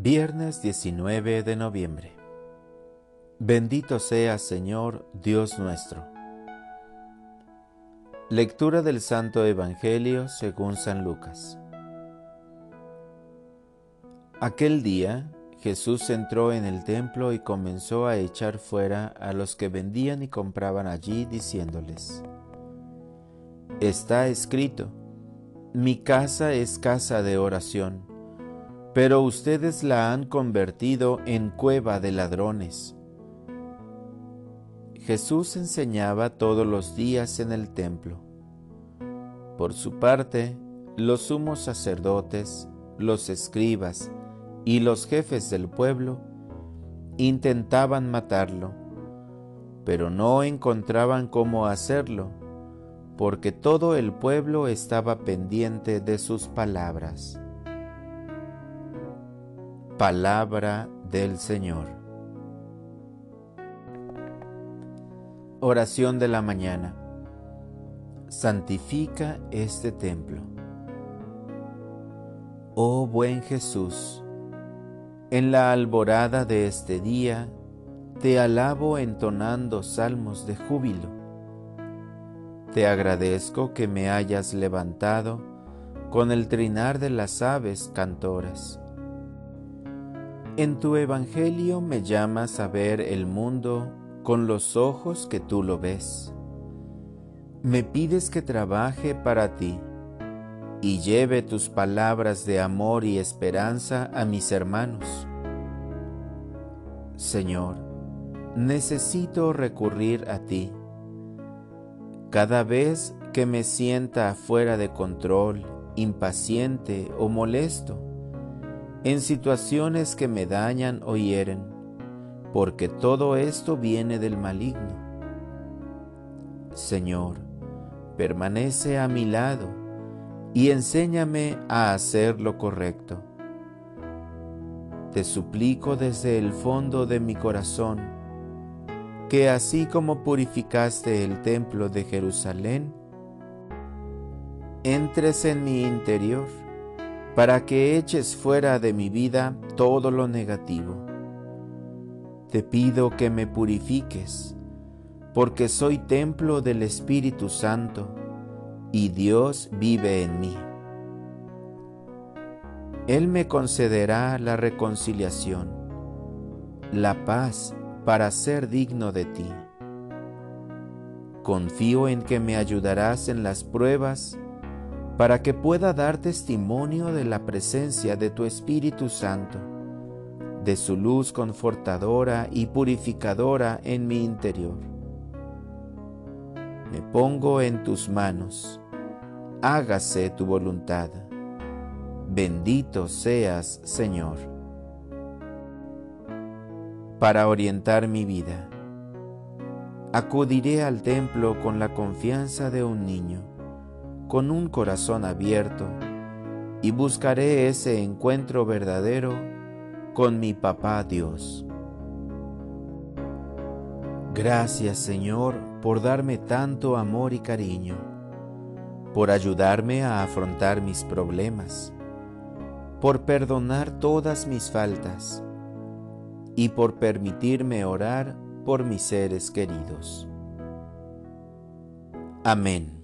Viernes 19 de noviembre. Bendito sea Señor Dios nuestro. Lectura del Santo Evangelio según San Lucas. Aquel día Jesús entró en el templo y comenzó a echar fuera a los que vendían y compraban allí, diciéndoles, Está escrito, mi casa es casa de oración pero ustedes la han convertido en cueva de ladrones. Jesús enseñaba todos los días en el templo. Por su parte, los sumos sacerdotes, los escribas y los jefes del pueblo intentaban matarlo, pero no encontraban cómo hacerlo, porque todo el pueblo estaba pendiente de sus palabras. Palabra del Señor. Oración de la mañana. Santifica este templo. Oh buen Jesús, en la alborada de este día te alabo entonando salmos de júbilo. Te agradezco que me hayas levantado con el trinar de las aves cantoras en tu Evangelio me llamas a ver el mundo con los ojos que tú lo ves. Me pides que trabaje para ti y lleve tus palabras de amor y esperanza a mis hermanos. Señor, necesito recurrir a ti. Cada vez que me sienta fuera de control, impaciente o molesto, en situaciones que me dañan o hieren, porque todo esto viene del maligno. Señor, permanece a mi lado y enséñame a hacer lo correcto. Te suplico desde el fondo de mi corazón que así como purificaste el templo de Jerusalén, entres en mi interior para que eches fuera de mi vida todo lo negativo. Te pido que me purifiques, porque soy templo del Espíritu Santo y Dios vive en mí. Él me concederá la reconciliación, la paz para ser digno de ti. Confío en que me ayudarás en las pruebas para que pueda dar testimonio de la presencia de tu Espíritu Santo, de su luz confortadora y purificadora en mi interior. Me pongo en tus manos, hágase tu voluntad. Bendito seas, Señor. Para orientar mi vida, acudiré al templo con la confianza de un niño con un corazón abierto y buscaré ese encuentro verdadero con mi papá Dios. Gracias Señor por darme tanto amor y cariño, por ayudarme a afrontar mis problemas, por perdonar todas mis faltas y por permitirme orar por mis seres queridos. Amén.